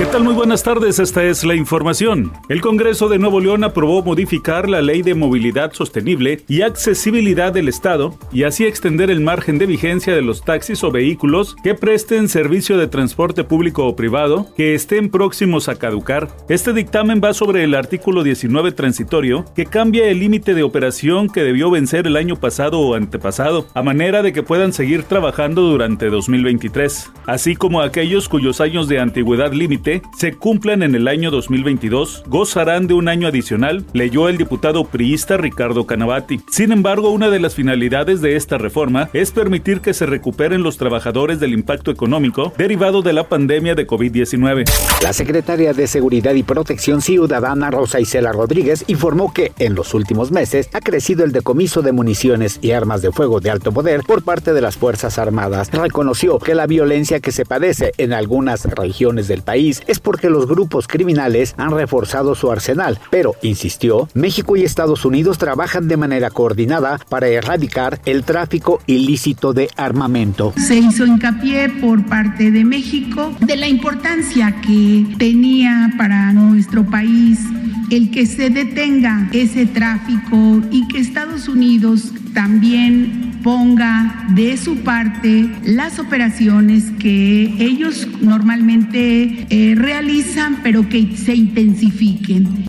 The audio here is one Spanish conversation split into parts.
¿Qué tal? Muy buenas tardes, esta es la información. El Congreso de Nuevo León aprobó modificar la Ley de Movilidad Sostenible y Accesibilidad del Estado y así extender el margen de vigencia de los taxis o vehículos que presten servicio de transporte público o privado que estén próximos a caducar. Este dictamen va sobre el artículo 19 transitorio que cambia el límite de operación que debió vencer el año pasado o antepasado, a manera de que puedan seguir trabajando durante 2023, así como aquellos cuyos años de antigüedad límite se cumplan en el año 2022, gozarán de un año adicional, leyó el diputado priista Ricardo Canavati. Sin embargo, una de las finalidades de esta reforma es permitir que se recuperen los trabajadores del impacto económico derivado de la pandemia de COVID-19. La secretaria de Seguridad y Protección Ciudadana Rosa Isela Rodríguez informó que en los últimos meses ha crecido el decomiso de municiones y armas de fuego de alto poder por parte de las Fuerzas Armadas. Reconoció que la violencia que se padece en algunas regiones del país es porque los grupos criminales han reforzado su arsenal, pero, insistió, México y Estados Unidos trabajan de manera coordinada para erradicar el tráfico ilícito de armamento. Se hizo hincapié por parte de México de la importancia que tenía para nuestro país el que se detenga ese tráfico y que Estados Unidos también ponga de su parte las operaciones que ellos normalmente eh, realizan, pero que se intensifiquen.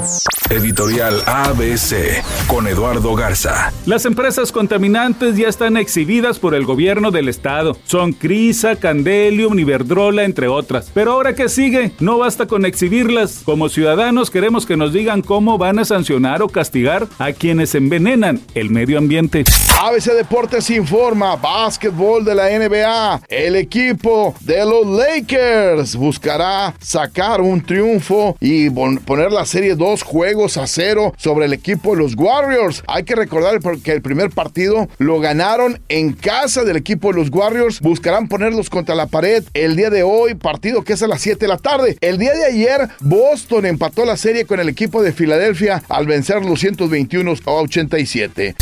Editorial ABC con Eduardo Garza. Las empresas contaminantes ya están exhibidas por el gobierno del estado. Son Crisa, Candelium, Iberdrola, entre otras. Pero ahora que sigue, no basta con exhibirlas. Como ciudadanos queremos que nos digan cómo van a sancionar o castigar a quienes envenenan el medio ambiente. ABC Deportes informa, básquetbol de la NBA. El equipo de los Lakers buscará sacar un triunfo y poner la serie dos a cero sobre el equipo de los Warriors. Hay que recordar que el primer partido lo ganaron en casa del equipo de los Warriors. Buscarán ponerlos contra la pared el día de hoy, partido que es a las 7 de la tarde. El día de ayer, Boston empató la serie con el equipo de Filadelfia al vencer los 121 a 87.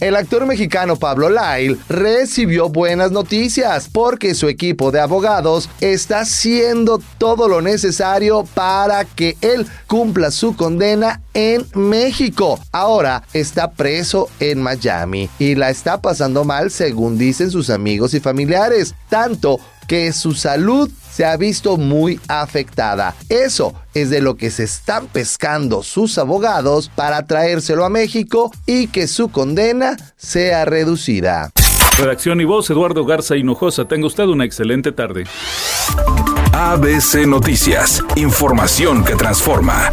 El actor mexicano Pablo Lyle recibió buenas noticias porque su equipo de abogados está haciendo todo lo necesario para que él cumpla su condena en México. Ahora está preso en Miami y la está pasando mal según dicen sus amigos y familiares, tanto que su salud se ha visto muy afectada. Eso es de lo que se están pescando sus abogados para traérselo a México y que su condena sea reducida. Redacción y voz, Eduardo Garza Hinojosa. Tenga usted una excelente tarde. ABC Noticias, información que transforma.